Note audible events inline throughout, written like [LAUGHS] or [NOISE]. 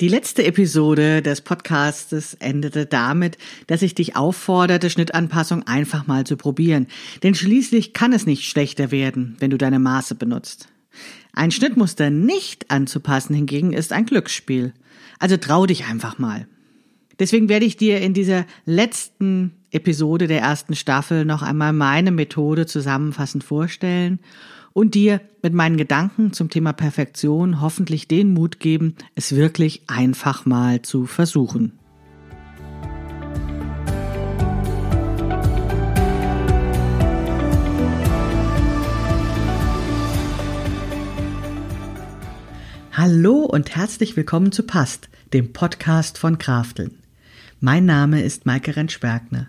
Die letzte Episode des Podcastes endete damit, dass ich dich aufforderte, Schnittanpassung einfach mal zu probieren. Denn schließlich kann es nicht schlechter werden, wenn du deine Maße benutzt. Ein Schnittmuster nicht anzupassen hingegen ist ein Glücksspiel. Also trau dich einfach mal. Deswegen werde ich dir in dieser letzten Episode der ersten Staffel noch einmal meine Methode zusammenfassend vorstellen und dir mit meinen Gedanken zum Thema Perfektion hoffentlich den Mut geben, es wirklich einfach mal zu versuchen. Hallo und herzlich willkommen zu Past, dem Podcast von Krafteln. Mein Name ist Maike Rentschbergner.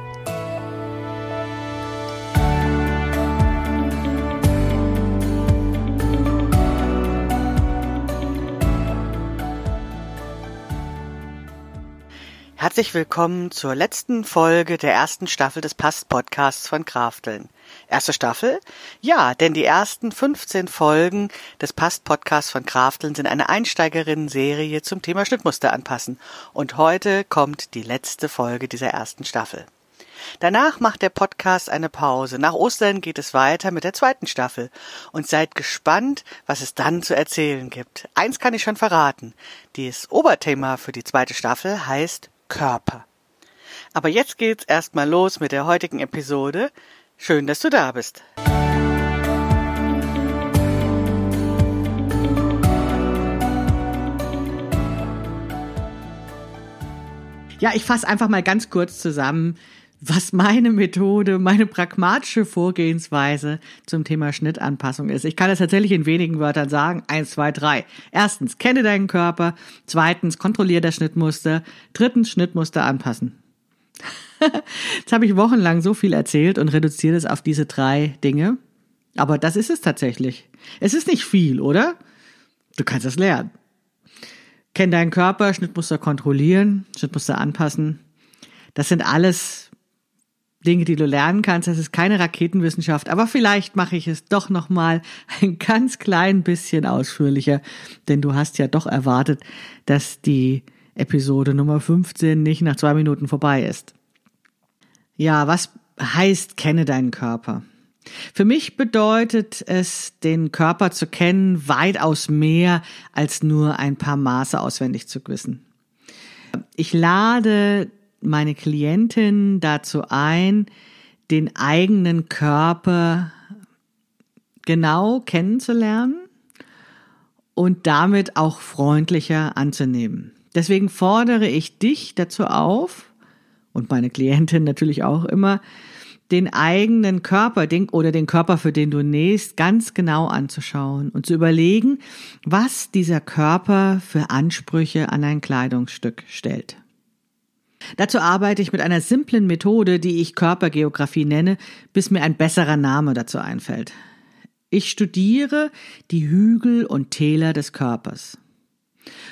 Herzlich willkommen zur letzten Folge der ersten Staffel des Past-Podcasts von Krafteln. Erste Staffel? Ja, denn die ersten 15 Folgen des Past-Podcasts von Krafteln sind eine Einsteigerinnen-Serie zum Thema Schnittmuster anpassen. Und heute kommt die letzte Folge dieser ersten Staffel. Danach macht der Podcast eine Pause. Nach Ostern geht es weiter mit der zweiten Staffel. Und seid gespannt, was es dann zu erzählen gibt. Eins kann ich schon verraten. Das Oberthema für die zweite Staffel heißt Körper. Aber jetzt geht's erstmal los mit der heutigen Episode. Schön, dass du da bist. Ja, ich fasse einfach mal ganz kurz zusammen, was meine Methode, meine pragmatische Vorgehensweise zum Thema Schnittanpassung ist. Ich kann es tatsächlich in wenigen Wörtern sagen. Eins, zwei, drei. Erstens, kenne deinen Körper. Zweitens, kontrolliere das Schnittmuster. Drittens, Schnittmuster anpassen. [LAUGHS] Jetzt habe ich wochenlang so viel erzählt und reduziere es auf diese drei Dinge. Aber das ist es tatsächlich. Es ist nicht viel, oder? Du kannst es lernen. Kenn deinen Körper, Schnittmuster kontrollieren, Schnittmuster anpassen. Das sind alles Dinge, die du lernen kannst. Das ist keine Raketenwissenschaft, aber vielleicht mache ich es doch noch mal ein ganz klein bisschen ausführlicher, denn du hast ja doch erwartet, dass die Episode Nummer 15 nicht nach zwei Minuten vorbei ist. Ja, was heißt kenne deinen Körper? Für mich bedeutet es, den Körper zu kennen, weitaus mehr als nur ein paar Maße auswendig zu wissen. Ich lade meine Klientin dazu ein, den eigenen Körper genau kennenzulernen und damit auch freundlicher anzunehmen. Deswegen fordere ich dich dazu auf, und meine Klientin natürlich auch immer, den eigenen Körper den, oder den Körper, für den du nähst, ganz genau anzuschauen und zu überlegen, was dieser Körper für Ansprüche an ein Kleidungsstück stellt. Dazu arbeite ich mit einer simplen Methode, die ich Körpergeografie nenne, bis mir ein besserer Name dazu einfällt. Ich studiere die Hügel und Täler des Körpers.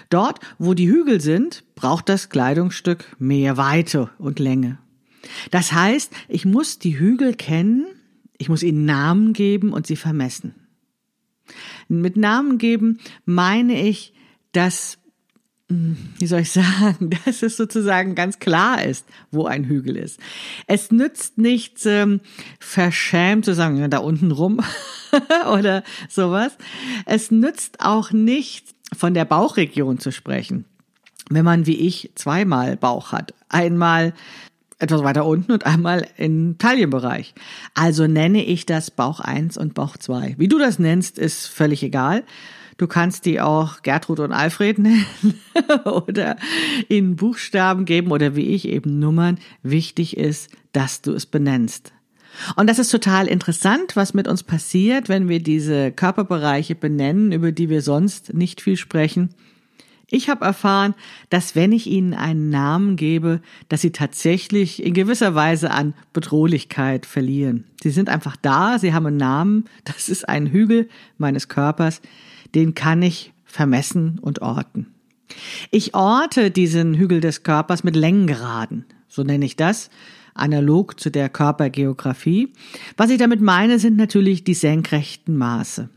Dort, wo die Hügel sind, braucht das Kleidungsstück mehr Weite und Länge. Das heißt, ich muss die Hügel kennen, ich muss ihnen Namen geben und sie vermessen. Mit Namen geben meine ich, dass wie soll ich sagen, [LAUGHS] dass es sozusagen ganz klar ist, wo ein Hügel ist. Es nützt nichts, ähm, verschämt zu sagen, da unten rum [LAUGHS] oder sowas. Es nützt auch nicht, von der Bauchregion zu sprechen. Wenn man wie ich zweimal Bauch hat. Einmal etwas weiter unten und einmal im Taillenbereich. Also nenne ich das Bauch 1 und Bauch 2. Wie du das nennst, ist völlig egal. Du kannst die auch Gertrud und Alfred nennen [LAUGHS] oder in Buchstaben geben oder wie ich eben Nummern. Wichtig ist, dass du es benennst. Und das ist total interessant, was mit uns passiert, wenn wir diese Körperbereiche benennen, über die wir sonst nicht viel sprechen. Ich habe erfahren, dass wenn ich ihnen einen Namen gebe, dass sie tatsächlich in gewisser Weise an Bedrohlichkeit verlieren. Sie sind einfach da, sie haben einen Namen, das ist ein Hügel meines Körpers, den kann ich vermessen und orten. Ich orte diesen Hügel des Körpers mit Längengraden, so nenne ich das, analog zu der Körpergeografie. Was ich damit meine, sind natürlich die senkrechten Maße.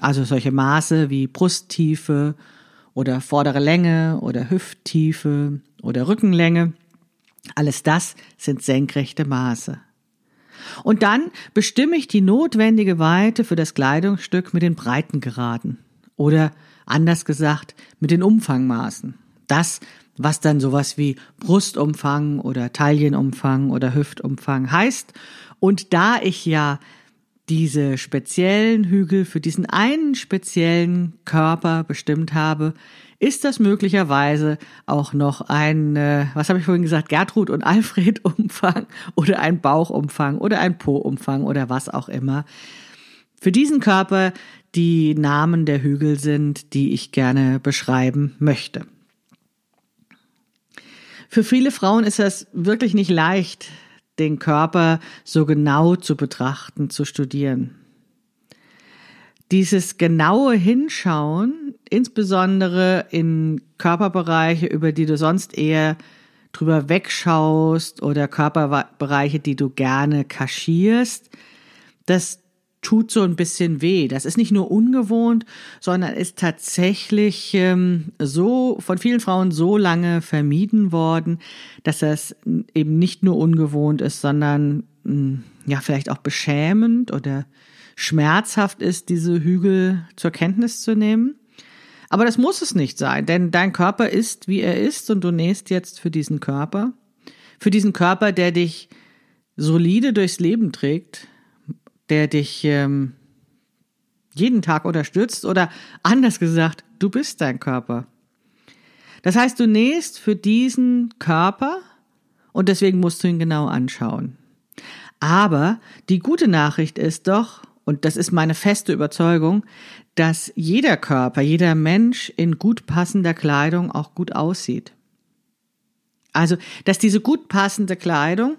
Also solche Maße wie Brusttiefe, oder vordere Länge oder Hüfttiefe oder Rückenlänge. Alles das sind senkrechte Maße. Und dann bestimme ich die notwendige Weite für das Kleidungsstück mit den Breitengeraden oder anders gesagt mit den Umfangmaßen. Das, was dann sowas wie Brustumfang oder Taillenumfang oder Hüftumfang heißt. Und da ich ja diese speziellen Hügel für diesen einen speziellen Körper bestimmt habe, ist das möglicherweise auch noch ein, äh, was habe ich vorhin gesagt, Gertrud und Alfred [LAUGHS] Umfang oder ein Bauchumfang oder ein Po-Umfang oder was auch immer. Für diesen Körper die Namen der Hügel sind, die ich gerne beschreiben möchte. Für viele Frauen ist das wirklich nicht leicht, den Körper so genau zu betrachten, zu studieren. Dieses genaue Hinschauen, insbesondere in Körperbereiche, über die du sonst eher drüber wegschaust oder Körperbereiche, die du gerne kaschierst, das tut so ein bisschen weh. Das ist nicht nur ungewohnt, sondern ist tatsächlich ähm, so von vielen Frauen so lange vermieden worden, dass das eben nicht nur ungewohnt ist, sondern mh, hm, ja vielleicht auch beschämend oder schmerzhaft ist, diese Hügel zur Kenntnis zu nehmen. Aber das muss es nicht sein, denn dein Körper ist, wie er ist und du nähst jetzt für diesen Körper, für diesen Körper, der dich solide durchs Leben trägt, der dich ähm, jeden Tag unterstützt oder anders gesagt, du bist dein Körper. Das heißt, du nähst für diesen Körper und deswegen musst du ihn genau anschauen. Aber die gute Nachricht ist doch, und das ist meine feste Überzeugung, dass jeder Körper, jeder Mensch in gut passender Kleidung auch gut aussieht. Also, dass diese gut passende Kleidung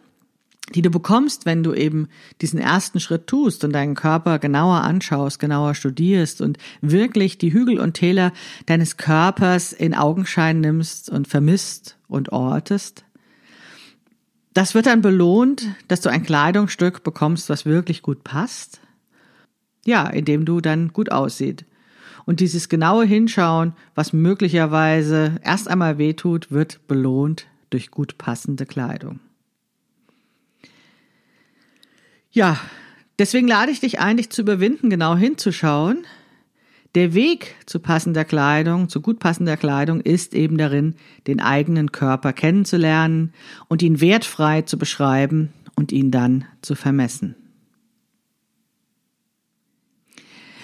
die du bekommst, wenn du eben diesen ersten Schritt tust und deinen Körper genauer anschaust, genauer studierst und wirklich die Hügel und Täler deines Körpers in Augenschein nimmst und vermisst und ortest. Das wird dann belohnt, dass du ein Kleidungsstück bekommst, was wirklich gut passt. Ja, indem du dann gut aussieht. Und dieses genaue Hinschauen, was möglicherweise erst einmal wehtut, wird belohnt durch gut passende Kleidung. Ja, deswegen lade ich dich ein, dich zu überwinden, genau hinzuschauen. Der Weg zu passender Kleidung, zu gut passender Kleidung ist eben darin, den eigenen Körper kennenzulernen und ihn wertfrei zu beschreiben und ihn dann zu vermessen.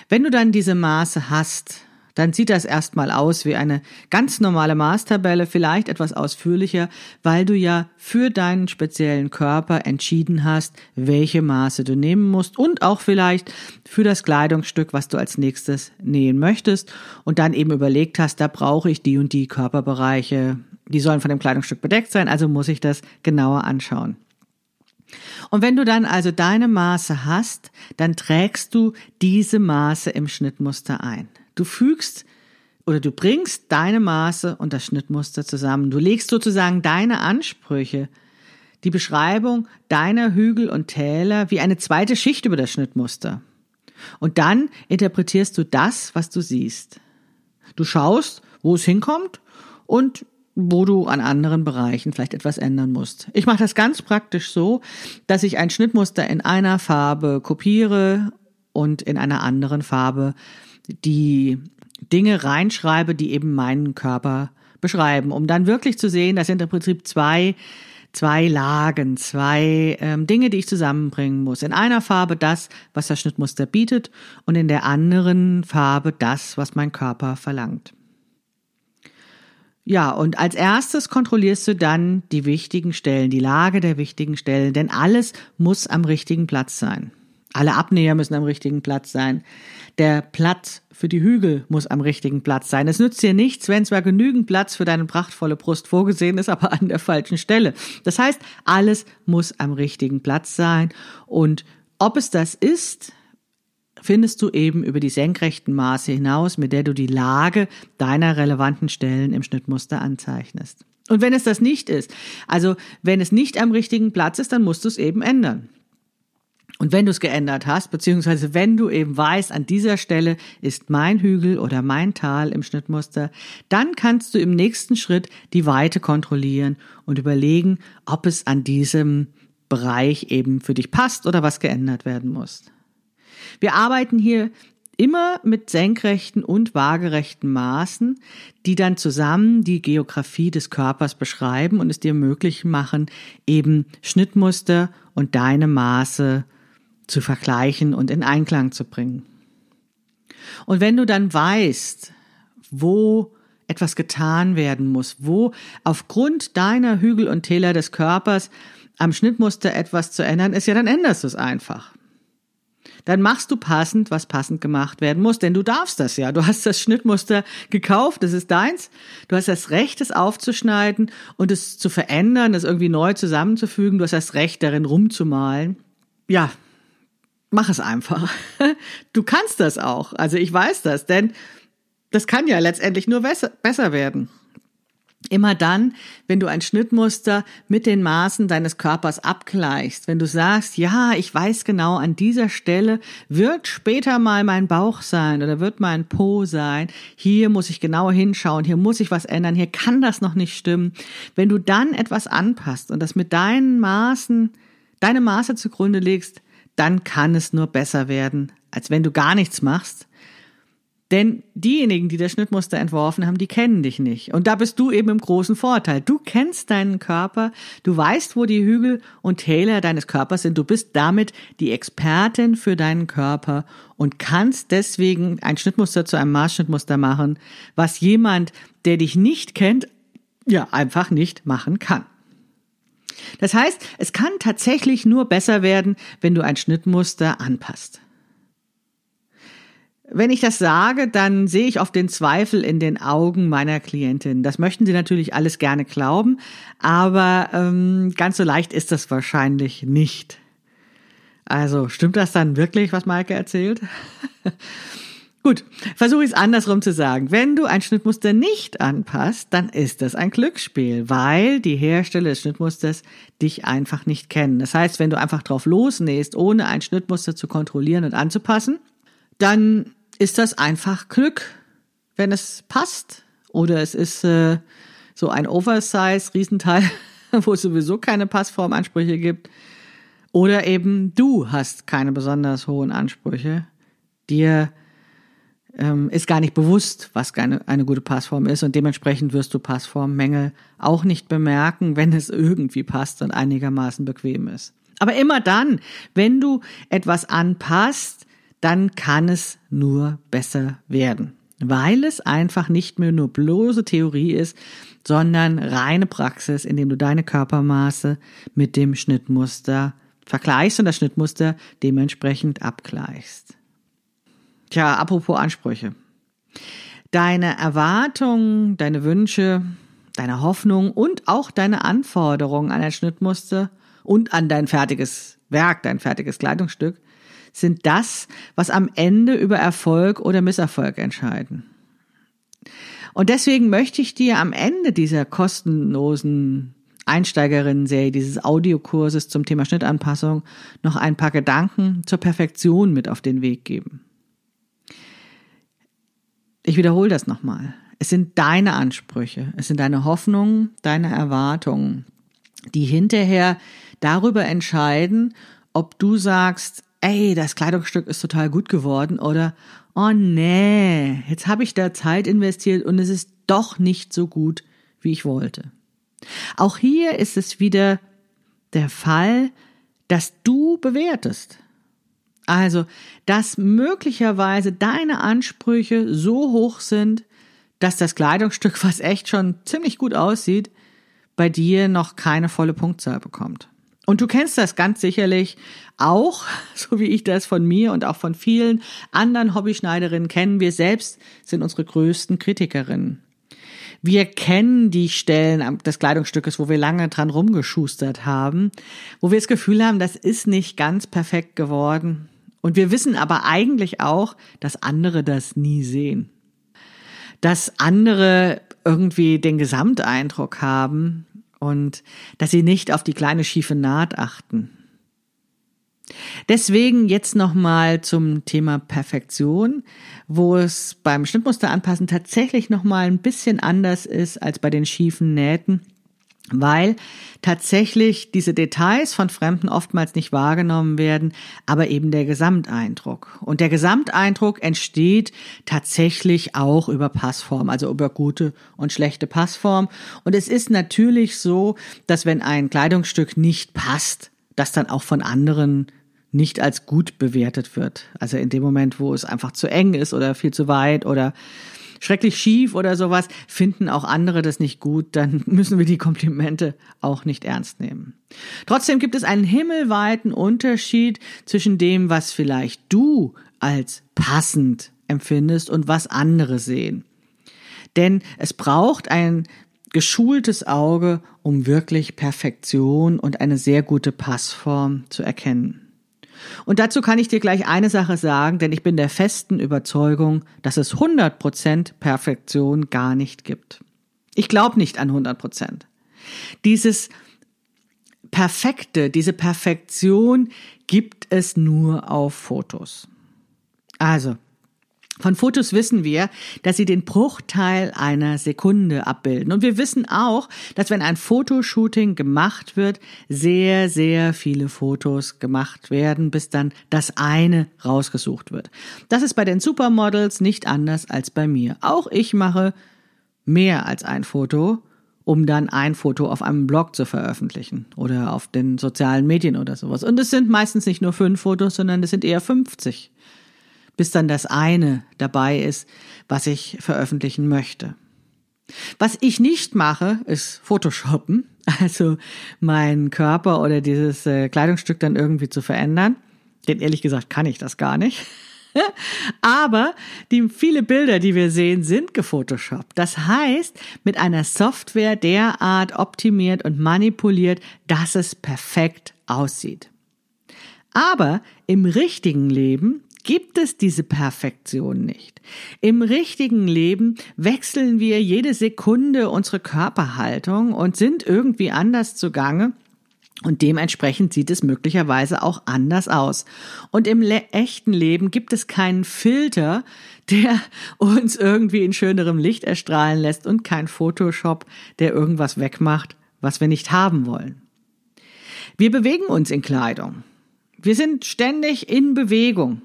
Wenn du dann diese Maße hast, dann sieht das erstmal aus wie eine ganz normale Maßtabelle, vielleicht etwas ausführlicher, weil du ja für deinen speziellen Körper entschieden hast, welche Maße du nehmen musst und auch vielleicht für das Kleidungsstück, was du als nächstes nähen möchtest und dann eben überlegt hast, da brauche ich die und die Körperbereiche, die sollen von dem Kleidungsstück bedeckt sein, also muss ich das genauer anschauen. Und wenn du dann also deine Maße hast, dann trägst du diese Maße im Schnittmuster ein. Du fügst oder du bringst deine Maße und das Schnittmuster zusammen. Du legst sozusagen deine Ansprüche, die Beschreibung deiner Hügel und Täler wie eine zweite Schicht über das Schnittmuster. Und dann interpretierst du das, was du siehst. Du schaust, wo es hinkommt und wo du an anderen Bereichen vielleicht etwas ändern musst. Ich mache das ganz praktisch so, dass ich ein Schnittmuster in einer Farbe kopiere und in einer anderen Farbe die Dinge reinschreibe, die eben meinen Körper beschreiben, um dann wirklich zu sehen, das sind im Prinzip zwei zwei Lagen, zwei ähm, Dinge, die ich zusammenbringen muss. In einer Farbe das, was das Schnittmuster bietet, und in der anderen Farbe das, was mein Körper verlangt. Ja, und als erstes kontrollierst du dann die wichtigen Stellen, die Lage der wichtigen Stellen, denn alles muss am richtigen Platz sein. Alle Abnäher müssen am richtigen Platz sein. Der Platz für die Hügel muss am richtigen Platz sein. Es nützt dir nichts, wenn zwar genügend Platz für deine prachtvolle Brust vorgesehen ist, aber an der falschen Stelle. Das heißt, alles muss am richtigen Platz sein. Und ob es das ist, findest du eben über die senkrechten Maße hinaus, mit der du die Lage deiner relevanten Stellen im Schnittmuster anzeichnest. Und wenn es das nicht ist, also wenn es nicht am richtigen Platz ist, dann musst du es eben ändern. Und wenn du es geändert hast, beziehungsweise wenn du eben weißt, an dieser Stelle ist mein Hügel oder mein Tal im Schnittmuster, dann kannst du im nächsten Schritt die Weite kontrollieren und überlegen, ob es an diesem Bereich eben für dich passt oder was geändert werden muss. Wir arbeiten hier immer mit senkrechten und waagerechten Maßen, die dann zusammen die Geografie des Körpers beschreiben und es dir möglich machen, eben Schnittmuster und deine Maße zu vergleichen und in Einklang zu bringen. Und wenn du dann weißt, wo etwas getan werden muss, wo aufgrund deiner Hügel und Täler des Körpers am Schnittmuster etwas zu ändern ist, ja, dann änderst du es einfach. Dann machst du passend, was passend gemacht werden muss, denn du darfst das ja. Du hast das Schnittmuster gekauft, das ist deins. Du hast das Recht, es aufzuschneiden und es zu verändern, es irgendwie neu zusammenzufügen. Du hast das Recht, darin rumzumalen. Ja, mach es einfach. [LAUGHS] Du kannst das auch. Also ich weiß das, denn das kann ja letztendlich nur besser, werden. Immer dann, wenn du ein Schnittmuster mit den Maßen deines Körpers abgleichst, wenn du sagst, ja, ich weiß genau, an dieser Stelle wird später mal mein Bauch sein oder wird mein Po sein, hier muss ich genauer hinschauen, hier muss ich was ändern, hier kann das noch nicht stimmen. Wenn du dann etwas anpasst und das mit deinen Maßen, deine Maße zugrunde legst, dann kann es nur besser werden, als wenn du gar nichts machst. Denn diejenigen, die das Schnittmuster entworfen haben, die kennen dich nicht. Und da bist du eben im großen Vorteil. Du kennst deinen Körper, du weißt, wo die Hügel und Täler deines Körpers sind. Du bist damit die Expertin für deinen Körper und kannst deswegen ein Schnittmuster zu einem Maßschnittmuster machen, was jemand, der dich nicht kennt, ja einfach nicht machen kann. Das heißt, es kann tatsächlich nur besser werden, wenn du ein Schnittmuster anpasst. Wenn ich das sage, dann sehe ich oft den Zweifel in den Augen meiner Klientin. Das möchten sie natürlich alles gerne glauben, aber ähm, ganz so leicht ist das wahrscheinlich nicht. Also stimmt das dann wirklich, was Maike erzählt? [LAUGHS] Gut, versuche ich es andersrum zu sagen. Wenn du ein Schnittmuster nicht anpasst, dann ist das ein Glücksspiel, weil die Hersteller des Schnittmusters dich einfach nicht kennen. Das heißt, wenn du einfach drauf losnähst, ohne ein Schnittmuster zu kontrollieren und anzupassen, dann ist das einfach Glück, wenn es passt. Oder es ist äh, so ein Oversize-Riesenteil, [LAUGHS] wo es sowieso keine Passformansprüche gibt. Oder eben du hast keine besonders hohen Ansprüche. Dir ähm, ist gar nicht bewusst, was eine, eine gute Passform ist und dementsprechend wirst du Passformmängel auch nicht bemerken, wenn es irgendwie passt und einigermaßen bequem ist. Aber immer dann, wenn du etwas anpasst, dann kann es nur besser werden, weil es einfach nicht mehr nur bloße Theorie ist, sondern reine Praxis, indem du deine Körpermaße mit dem Schnittmuster vergleichst und das Schnittmuster dementsprechend abgleichst. Tja, apropos Ansprüche. Deine Erwartungen, deine Wünsche, deine Hoffnung und auch deine Anforderungen an ein Schnittmuster und an dein fertiges Werk, dein fertiges Kleidungsstück sind das, was am Ende über Erfolg oder Misserfolg entscheiden. Und deswegen möchte ich dir am Ende dieser kostenlosen Einsteigerinnen-Serie, dieses Audiokurses zum Thema Schnittanpassung noch ein paar Gedanken zur Perfektion mit auf den Weg geben. Ich wiederhole das nochmal. Es sind deine Ansprüche, es sind deine Hoffnungen, deine Erwartungen, die hinterher darüber entscheiden, ob du sagst, ey, das Kleidungsstück ist total gut geworden oder oh nee, jetzt habe ich da Zeit investiert und es ist doch nicht so gut, wie ich wollte. Auch hier ist es wieder der Fall, dass du bewertest. Also, dass möglicherweise deine Ansprüche so hoch sind, dass das Kleidungsstück, [LAUGHS] was echt schon ziemlich gut aussieht, bei dir noch keine volle Punktzahl bekommt. Und du kennst das ganz sicherlich auch, [LAUGHS] so wie ich das von mir und auch von vielen anderen Hobbyschneiderinnen kennen. Wir selbst sind unsere größten Kritikerinnen. Wir kennen die Stellen des Kleidungsstückes, wo wir lange dran rumgeschustert haben, wo wir das Gefühl haben, das ist nicht ganz perfekt geworden. Und wir wissen aber eigentlich auch, dass andere das nie sehen. Dass andere irgendwie den Gesamteindruck haben und dass sie nicht auf die kleine schiefe Naht achten. Deswegen jetzt nochmal zum Thema Perfektion, wo es beim Schnittmuster anpassen tatsächlich nochmal ein bisschen anders ist als bei den schiefen Nähten, weil tatsächlich diese Details von Fremden oftmals nicht wahrgenommen werden, aber eben der Gesamteindruck. Und der Gesamteindruck entsteht tatsächlich auch über Passform, also über gute und schlechte Passform. Und es ist natürlich so, dass wenn ein Kleidungsstück nicht passt, das dann auch von anderen nicht als gut bewertet wird. Also in dem Moment, wo es einfach zu eng ist oder viel zu weit oder schrecklich schief oder sowas, finden auch andere das nicht gut, dann [LAUGHS] müssen wir die Komplimente auch nicht ernst nehmen. Trotzdem gibt es einen himmelweiten Unterschied zwischen dem, was vielleicht du als passend empfindest und was andere sehen. Denn es braucht ein geschultes Auge, um wirklich Perfektion und eine sehr gute Passform zu erkennen. Und dazu kann ich dir gleich eine Sache sagen, denn ich bin der festen Überzeugung, dass es 100% Perfektion gar nicht gibt. Ich glaube nicht an 100%. Dieses Perfekte, diese Perfektion gibt es nur auf Fotos. Also, von Fotos wissen wir, dass sie den Bruchteil einer Sekunde abbilden. Und wir wissen auch, dass wenn ein Fotoshooting gemacht wird, sehr, sehr viele Fotos gemacht werden, bis dann das eine rausgesucht wird. Das ist bei den Supermodels nicht anders als bei mir. Auch ich mache mehr als ein Foto, um dann ein Foto auf einem Blog zu veröffentlichen oder auf den sozialen Medien oder sowas. Und es sind meistens nicht nur fünf Fotos, sondern es sind eher 50 bis dann das eine dabei ist, was ich veröffentlichen möchte. Was ich nicht mache, ist Photoshoppen, [LAUGHS] also meinen Körper oder dieses äh, Kleidungsstück dann irgendwie zu verändern. Denn ehrlich gesagt kann ich das gar nicht. [LAUGHS] Aber die viele Bilder, die wir sehen, sind gefotoshoppt. Das heißt, mit einer Software derart optimiert und manipuliert, dass es perfekt aussieht. Aber im richtigen Leben gibt es diese Perfektion nicht. Im richtigen Leben wechseln wir jede Sekunde unsere Körperhaltung und sind irgendwie anders zugange. Und dementsprechend sieht es möglicherweise auch anders aus. Und im echten Leben gibt es keinen Filter, der uns irgendwie in schönerem Licht erstrahlen lässt und kein Photoshop, der irgendwas wegmacht, was wir nicht haben wollen. Wir bewegen uns in Kleidung. Wir sind ständig in Bewegung.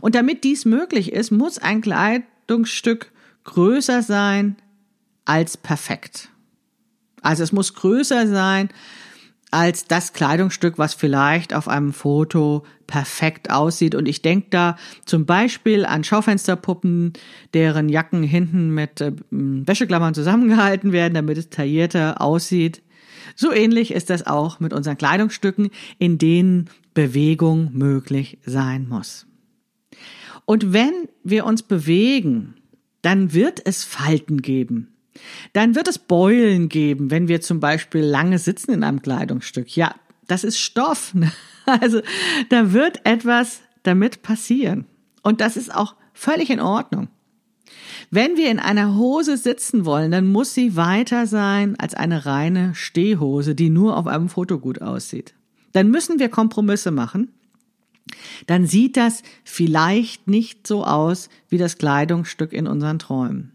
Und damit dies möglich ist, muss ein Kleidungsstück größer sein als perfekt. Also es muss größer sein als das Kleidungsstück, was vielleicht auf einem Foto perfekt aussieht. Und ich denke da zum Beispiel an Schaufensterpuppen, deren Jacken hinten mit äh, Wäscheklammern zusammengehalten werden, damit es taillierter aussieht. So ähnlich ist das auch mit unseren Kleidungsstücken, in denen Bewegung möglich sein muss. Und wenn wir uns bewegen, dann wird es Falten geben. Dann wird es Beulen geben, wenn wir zum Beispiel lange sitzen in einem Kleidungsstück. Ja, das ist Stoff. [LAUGHS] Also da wird etwas damit passieren. Und das ist auch völlig in Ordnung. Wenn wir in einer Hose sitzen wollen, dann muss sie weiter sein als eine reine Stehhose, die nur auf einem Foto gut aussieht. Dann müssen wir Kompromisse machen dann sieht das vielleicht nicht so aus wie das Kleidungsstück in unseren Träumen.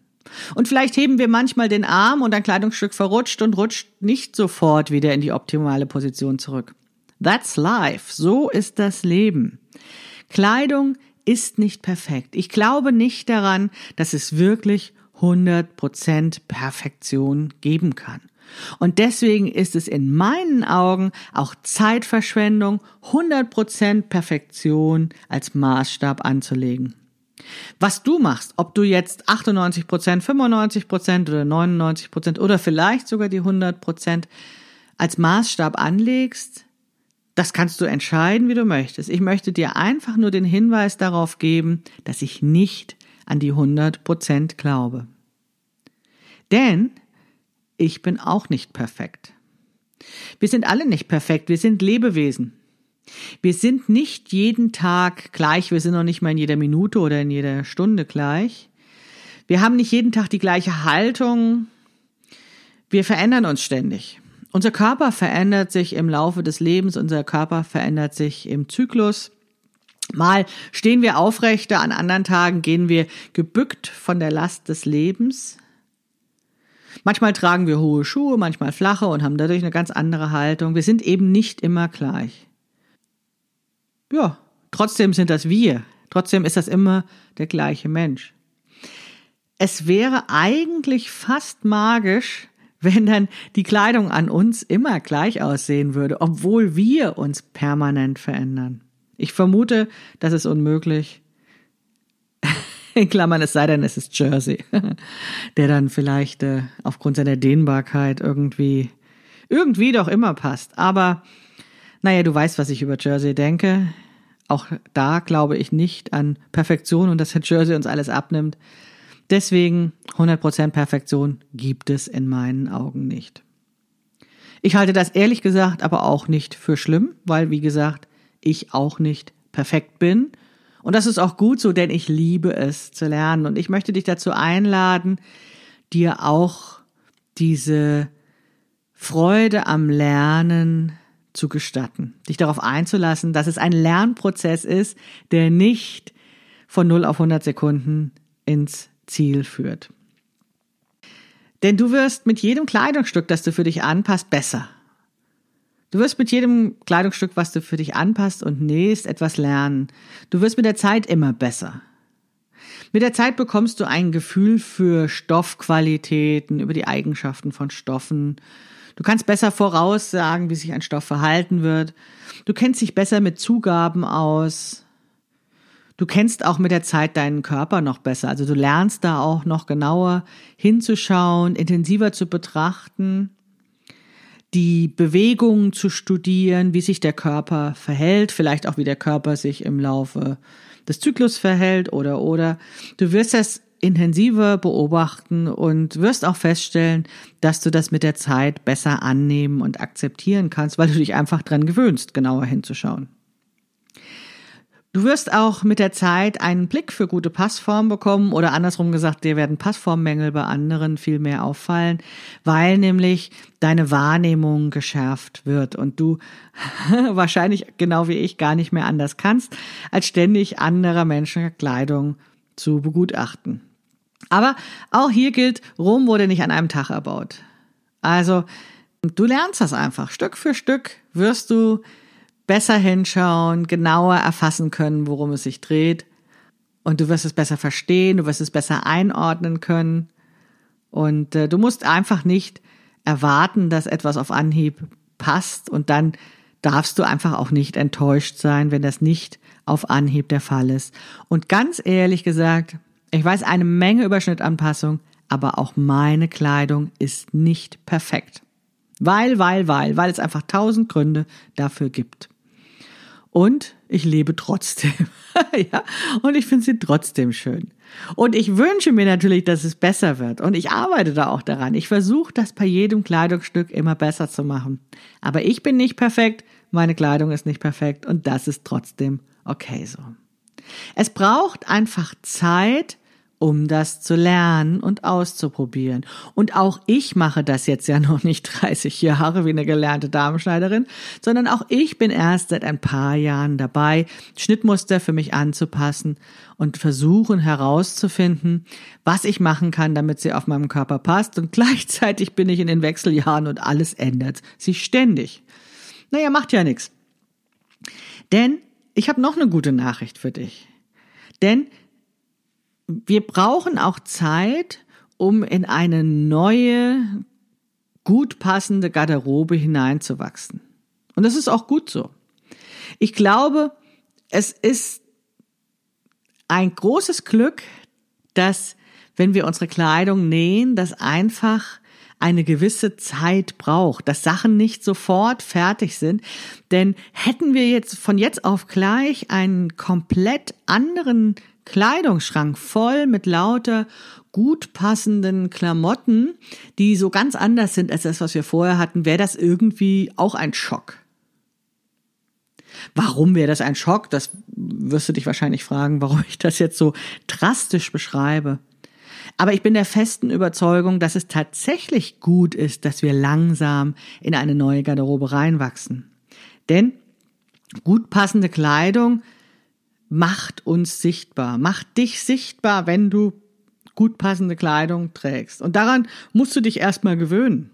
Und vielleicht heben wir manchmal den Arm und ein Kleidungsstück verrutscht und rutscht nicht sofort wieder in die optimale Position zurück. That's life. So ist das Leben. Kleidung ist nicht perfekt. Ich glaube nicht daran, dass es wirklich 100% Perfektion geben kann. Und deswegen ist es in meinen Augen auch Zeitverschwendung, 100% Perfektion als Maßstab anzulegen. Was du machst, ob du jetzt 98%, 95% oder 99% oder vielleicht sogar die 100% als Maßstab anlegst, Das kannst du entscheiden, wie du möchtest. Ich möchte dir einfach nur den Hinweis darauf geben, dass ich nicht an die 100 Prozent glaube. Denn ich bin auch nicht perfekt. Wir sind alle nicht perfekt. Wir sind Lebewesen. Wir sind nicht jeden Tag gleich. Wir sind noch nicht mal in jeder Minute oder in jeder Stunde gleich. Wir haben nicht jeden Tag die gleiche Haltung. Wir verändern uns ständig. Unser Körper verändert sich im Laufe des Lebens, unser Körper verändert sich im Zyklus. Mal stehen wir aufrechter, an anderen Tagen gehen wir gebückt von der Last des Lebens. Manchmal tragen wir hohe Schuhe, manchmal flache und haben dadurch eine ganz andere Haltung. Wir sind eben nicht immer gleich. Ja, trotzdem sind das wir. Trotzdem ist das immer der gleiche Mensch. Es wäre eigentlich fast magisch, [LAUGHS] wenn dann die Kleidung an uns immer gleich aussehen würde, obwohl wir uns permanent verändern. Ich vermute, das ist unmöglich. In Klammern, es sei denn, es ist Jersey, [LAUGHS] der dann vielleicht äh, aufgrund seiner Dehnbarkeit irgendwie, irgendwie doch immer passt. Aber naja, du weißt, was ich über Jersey denke. Auch da glaube ich nicht an Perfektion und dass Herr Jersey uns alles abnimmt. Deswegen 100% Perfektion gibt es in meinen Augen nicht. Ich halte das ehrlich gesagt aber auch nicht für schlimm, weil, wie gesagt, ich auch nicht perfekt bin. Und das ist auch gut so, denn ich liebe es zu lernen. Und ich möchte dich dazu einladen, dir auch diese Freude am Lernen zu gestatten, dich darauf einzulassen, dass es ein Lernprozess ist, der nicht von 0 auf 100 Sekunden ins Ziel führt. Denn du wirst mit jedem Kleidungsstück, das du für dich anpasst, besser. Du wirst mit jedem Kleidungsstück, was du für dich anpasst und nähst, etwas lernen. Du wirst mit der Zeit immer besser. Mit der Zeit bekommst du ein Gefühl für Stoffqualitäten, über die Eigenschaften von Stoffen. Du kannst besser voraussagen, wie sich ein Stoff verhalten wird. Du kennst dich besser mit Zugaben aus. Du kennst auch mit der Zeit deinen Körper noch besser. Also du lernst da auch noch genauer hinzuschauen, intensiver zu betrachten, die Bewegungen zu studieren, wie sich der Körper verhält, vielleicht auch wie der Körper sich im Laufe des Zyklus verhält oder oder. Du wirst das intensiver beobachten und wirst auch feststellen, dass du das mit der Zeit besser annehmen und akzeptieren kannst, weil du dich einfach dran gewöhnst, genauer hinzuschauen. Du wirst auch mit der Zeit einen Blick für gute Passform bekommen oder andersrum gesagt, dir werden Passformmängel bei anderen viel mehr auffallen, weil nämlich deine Wahrnehmung geschärft wird und du [LAUGHS] wahrscheinlich genau wie ich gar nicht mehr anders kannst, als ständig anderer Menschen Kleidung zu begutachten. Aber auch hier gilt, Rom wurde nicht an einem Tag erbaut. Also, du lernst das einfach. Stück für Stück wirst du besser hinschauen, genauer erfassen können, worum es sich dreht. Und du wirst es besser verstehen, du wirst es besser einordnen können. Und äh, du musst einfach nicht erwarten, dass etwas auf Anhieb passt und dann darfst du einfach auch nicht enttäuscht sein, wenn das nicht auf Anhieb der Fall ist. Und ganz ehrlich gesagt, ich weiß eine Menge über Schnittanpassung, aber auch meine Kleidung ist nicht perfekt. Weil, weil, weil, weil es einfach tausend Gründe dafür gibt. Und ich lebe trotzdem. [LAUGHS] ja, und ich finde sie trotzdem schön. Und ich wünsche mir natürlich, dass es besser wird. Und ich arbeite da auch daran. Ich versuche das bei jedem Kleidungsstück immer besser zu machen. Aber ich bin nicht perfekt, meine Kleidung ist nicht perfekt und das ist trotzdem okay so. Es braucht einfach Zeit, um das zu lernen und auszuprobieren. Und auch ich mache das jetzt ja [LAUGHS] noch nicht 30 Jahre wie eine gelernte Damenschneiderin, sondern auch ich bin erst seit ein paar Jahren dabei, Schnittmuster für mich anzupassen und versuchen herauszufinden, was ich machen kann, damit sie auf meinem Körper passt. Und [LAUGHS] gleichzeitig bin ich in den Wechseljahren und alles ändert sich ständig. Naja, macht ja nichts. Denn ich habe noch eine gute Nachricht für dich. Denn wir brauchen auch Zeit, um in eine neue, gut passende Garderobe hineinzuwachsen. Und das ist auch gut so. Ich glaube, es ist ein großes Glück, dass wenn wir unsere Kleidung nähen, das einfach eine gewisse Zeit braucht, dass Sachen nicht sofort fertig sind. Denn hätten wir jetzt von jetzt auf gleich einen komplett anderen Kleidungsschrank voll mit lauter gut passenden Klamotten, die so ganz anders sind als das, was wir vorher hatten, wäre das irgendwie auch ein Schock. Warum wäre das ein Schock? Das wirst du dich wahrscheinlich fragen, warum ich das jetzt so drastisch beschreibe. Aber ich bin der festen Überzeugung, dass es tatsächlich gut ist, dass wir langsam in eine neue Garderobe reinwachsen. Denn gut passende Kleidung macht uns sichtbar, macht dich sichtbar, wenn du gut passende Kleidung trägst. Und daran musst du dich erstmal gewöhnen.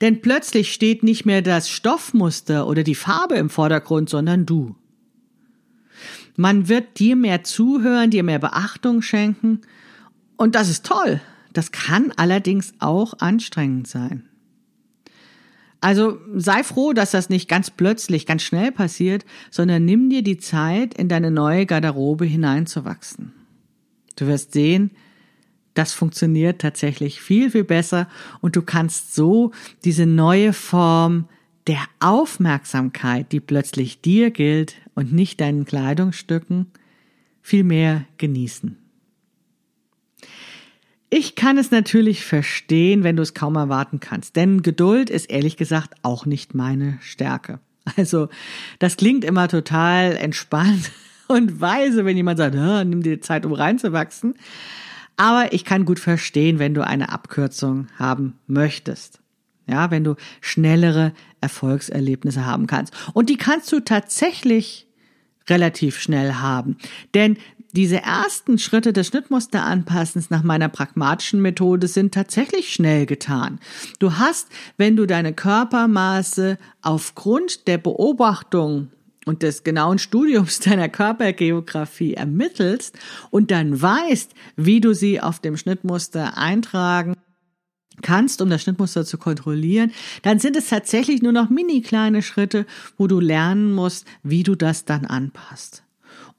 Denn plötzlich steht nicht mehr das Stoffmuster oder die Farbe im Vordergrund, sondern du. Man wird dir mehr zuhören, dir mehr Beachtung schenken. Und das ist toll. Das kann allerdings auch anstrengend sein. Also sei froh, dass das nicht ganz plötzlich, ganz schnell passiert, sondern nimm dir die Zeit, in deine neue Garderobe hineinzuwachsen. Du wirst sehen, das funktioniert tatsächlich viel, viel besser und du kannst so diese neue Form der Aufmerksamkeit, die plötzlich dir gilt und nicht deinen Kleidungsstücken, viel mehr genießen. Ich kann es natürlich verstehen, wenn du es kaum erwarten kannst, denn Geduld ist ehrlich gesagt auch nicht meine Stärke. Also, das klingt immer total entspannt [LAUGHS] und weise, wenn jemand sagt, nimm dir Zeit, um reinzuwachsen. Aber ich kann gut verstehen, wenn du eine Abkürzung haben möchtest. Ja, wenn du schnellere Erfolgserlebnisse haben kannst. Und die kannst du tatsächlich relativ schnell haben. Denn diese ersten Schritte des Schnittmusteranpassens nach meiner pragmatischen Methode sind tatsächlich schnell getan. Du hast, wenn du deine Körpermaße aufgrund der Beobachtung und des genauen Studiums [LAUGHS] deiner Körpergeografie ermittelst und dann weißt, wie du sie auf dem Schnittmuster eintragen kannst, um das Schnittmuster zu kontrollieren, dann sind es tatsächlich nur noch mini kleine Schritte, wo du lernen musst, wie du das dann anpasst.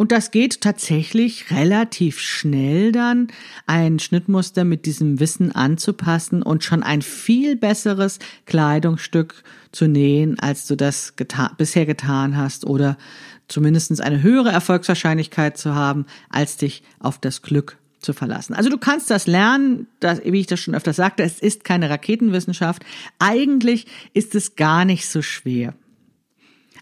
Und das geht tatsächlich relativ schnell dann, ein Schnittmuster mit diesem Wissen anzupassen und schon ein viel besseres Kleidungsstück zu nähen, als du das geta bisher getan hast oder zumindest eine höhere Erfolgswahrscheinlichkeit zu haben, als dich auf das Glück zu verlassen. Also du kannst das lernen, das, wie ich das schon öfter sagte, es ist keine Raketenwissenschaft. Eigentlich ist es gar nicht so schwer.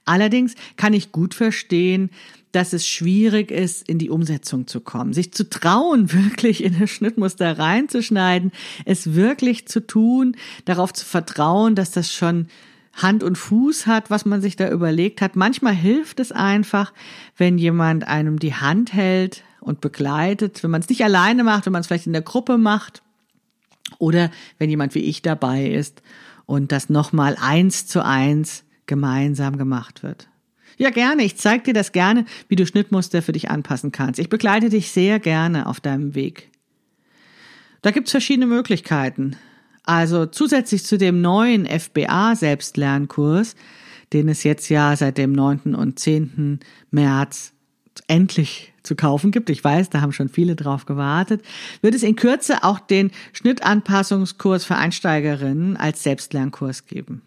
Allerdings kann ich gut verstehen, dass es schwierig ist, in die Umsetzung zu kommen, sich zu trauen, [LAUGHS] wirklich in das Schnittmuster reinzuschneiden, es wirklich zu tun, darauf zu vertrauen, dass das schon Hand und Fuß hat, was man sich da überlegt hat. Manchmal hilft es einfach, wenn jemand einem die Hand hält und begleitet, wenn man es nicht alleine macht, wenn man es vielleicht in der Gruppe macht oder wenn jemand wie ich dabei ist und das nochmal eins zu eins gemeinsam gemacht wird. Ja, gerne. Ich zeige dir das gerne, wie du Schnittmuster für dich anpassen kannst. Ich begleite dich sehr gerne auf deinem Weg. Da gibt's verschiedene Möglichkeiten. Also zusätzlich zu dem neuen FBA Selbstlernkurs, den es jetzt ja seit dem 9. und 10. März endlich zu kaufen gibt. Ich weiß, da haben schon viele drauf gewartet. Wird es in Kürze auch den Schnittanpassungskurs für Einsteigerinnen als Selbstlernkurs geben.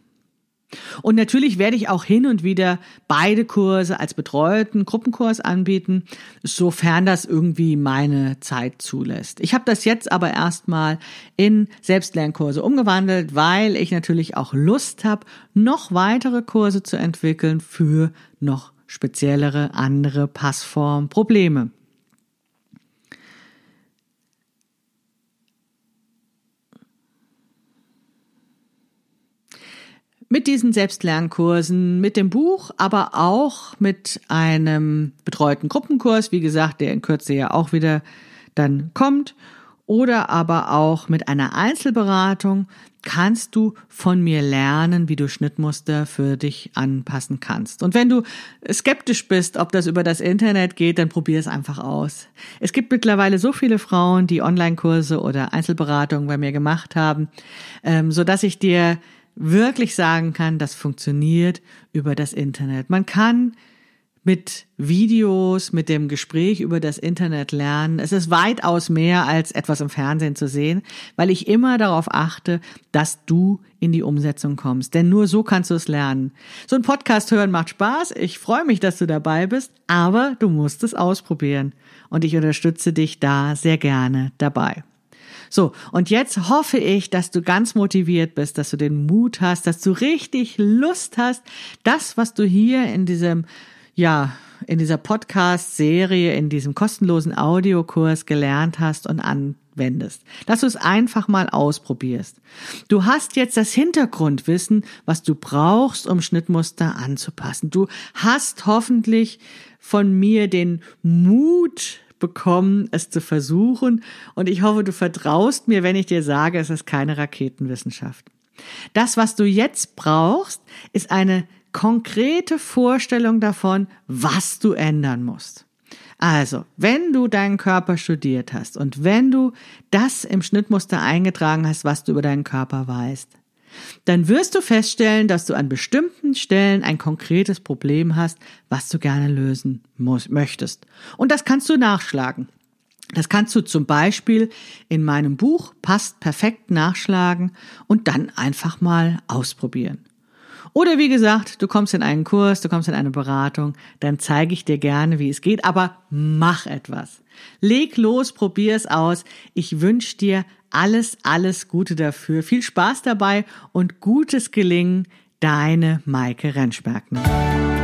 Und natürlich werde ich auch hin und wieder beide Kurse als betreuten Gruppenkurs anbieten, sofern das irgendwie meine Zeit zulässt. Ich habe das jetzt aber erstmal in Selbstlernkurse umgewandelt, weil ich natürlich auch Lust habe, noch weitere Kurse zu entwickeln für noch speziellere andere Passform mit diesen Selbstlernkursen, mit dem Buch, aber auch mit einem betreuten Gruppenkurs, wie gesagt, der in Kürze ja auch wieder dann kommt, oder aber auch mit einer Einzelberatung kannst du von mir lernen, wie du Schnittmuster für dich anpassen kannst. Und wenn du skeptisch bist, ob das über das Internet geht, dann probier es einfach aus. Es gibt mittlerweile so viele Frauen, die Online-Kurse oder Einzelberatungen bei mir gemacht haben, ähm, so dass ich dir wirklich sagen kann, das funktioniert über das Internet. Man kann mit Videos, mit dem Gespräch über das Internet lernen. Es ist weitaus mehr als etwas im Fernsehen zu sehen, weil ich immer darauf achte, dass du in die Umsetzung kommst. Denn nur so kannst du es lernen. So ein Podcast hören macht Spaß. Ich freue mich, dass du dabei bist, aber du musst es ausprobieren. Und ich unterstütze dich da sehr gerne dabei. So, und jetzt hoffe ich, dass du ganz motiviert bist, dass du den Mut hast, dass du richtig Lust hast, das, was du hier in diesem ja, in dieser Podcast-Serie, in diesem kostenlosen Audiokurs gelernt hast und anwendest. Dass du es einfach mal ausprobierst. Du hast jetzt das Hintergrundwissen, was du brauchst, um Schnittmuster anzupassen. Du hast hoffentlich von mir den Mut bekommen, es zu versuchen. Und ich hoffe, du vertraust mir, wenn ich dir sage, es ist keine Raketenwissenschaft. Das, was du jetzt brauchst, ist eine konkrete Vorstellung davon, was du ändern musst. Also, wenn du deinen Körper studiert hast und wenn du das im Schnittmuster eingetragen hast, was du über deinen Körper weißt, dann wirst du feststellen, dass du an bestimmten Stellen ein konkretes Problem hast, was du gerne lösen muss, möchtest. Und das kannst du nachschlagen. Das kannst du zum Beispiel in meinem Buch Passt perfekt nachschlagen und dann einfach mal ausprobieren. Oder wie gesagt, du kommst in einen Kurs, du kommst in eine Beratung, dann zeige ich dir gerne, wie es geht, aber mach etwas. Leg los, probier es aus. Ich wünsche dir alles, alles Gute dafür. Viel Spaß dabei und gutes Gelingen. Deine Maike Rentschbergner.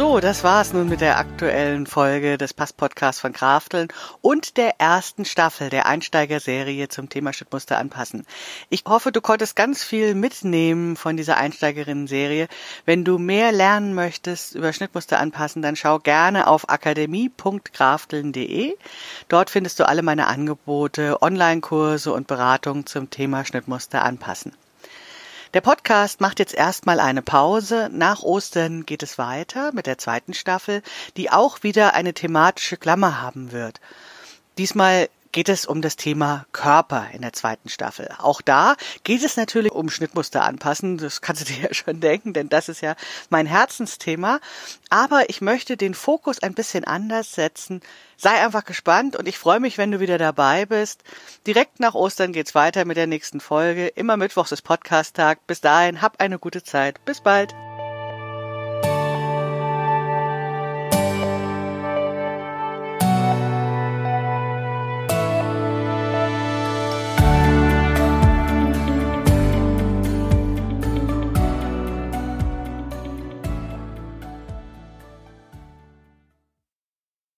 So, das war's nun mit der aktuellen Folge des Pass-Podcasts von Krafteln und der ersten Staffel der Einsteigerserie zum Thema Schnittmuster anpassen. Ich hoffe, du konntest ganz viel mitnehmen von dieser Einsteigerinnen-Serie. Wenn du mehr lernen möchtest über Schnittmuster anpassen, dann schau gerne auf akademie.krafteln.de. Dort findest du alle meine Angebote, Online-Kurse und Beratungen zum Thema Schnittmuster anpassen. Der Podcast macht jetzt erstmal eine Pause. Nach Ostern geht es weiter mit der zweiten Staffel, die auch wieder eine thematische Klammer haben wird. Diesmal geht es um das Thema Körper in der zweiten Staffel. Auch da geht es natürlich um Schnittmuster anpassen. Das kannst du dir [LAUGHS] ja schon denken, denn das ist ja mein Herzensthema. Aber ich möchte den Fokus ein bisschen anders setzen. Sei einfach gespannt und ich freue mich, wenn du wieder dabei bist. Direkt nach Ostern geht's weiter mit der nächsten Folge. Immer Mittwochs ist Podcast-Tag. Bis dahin, hab eine gute Zeit. Bis bald.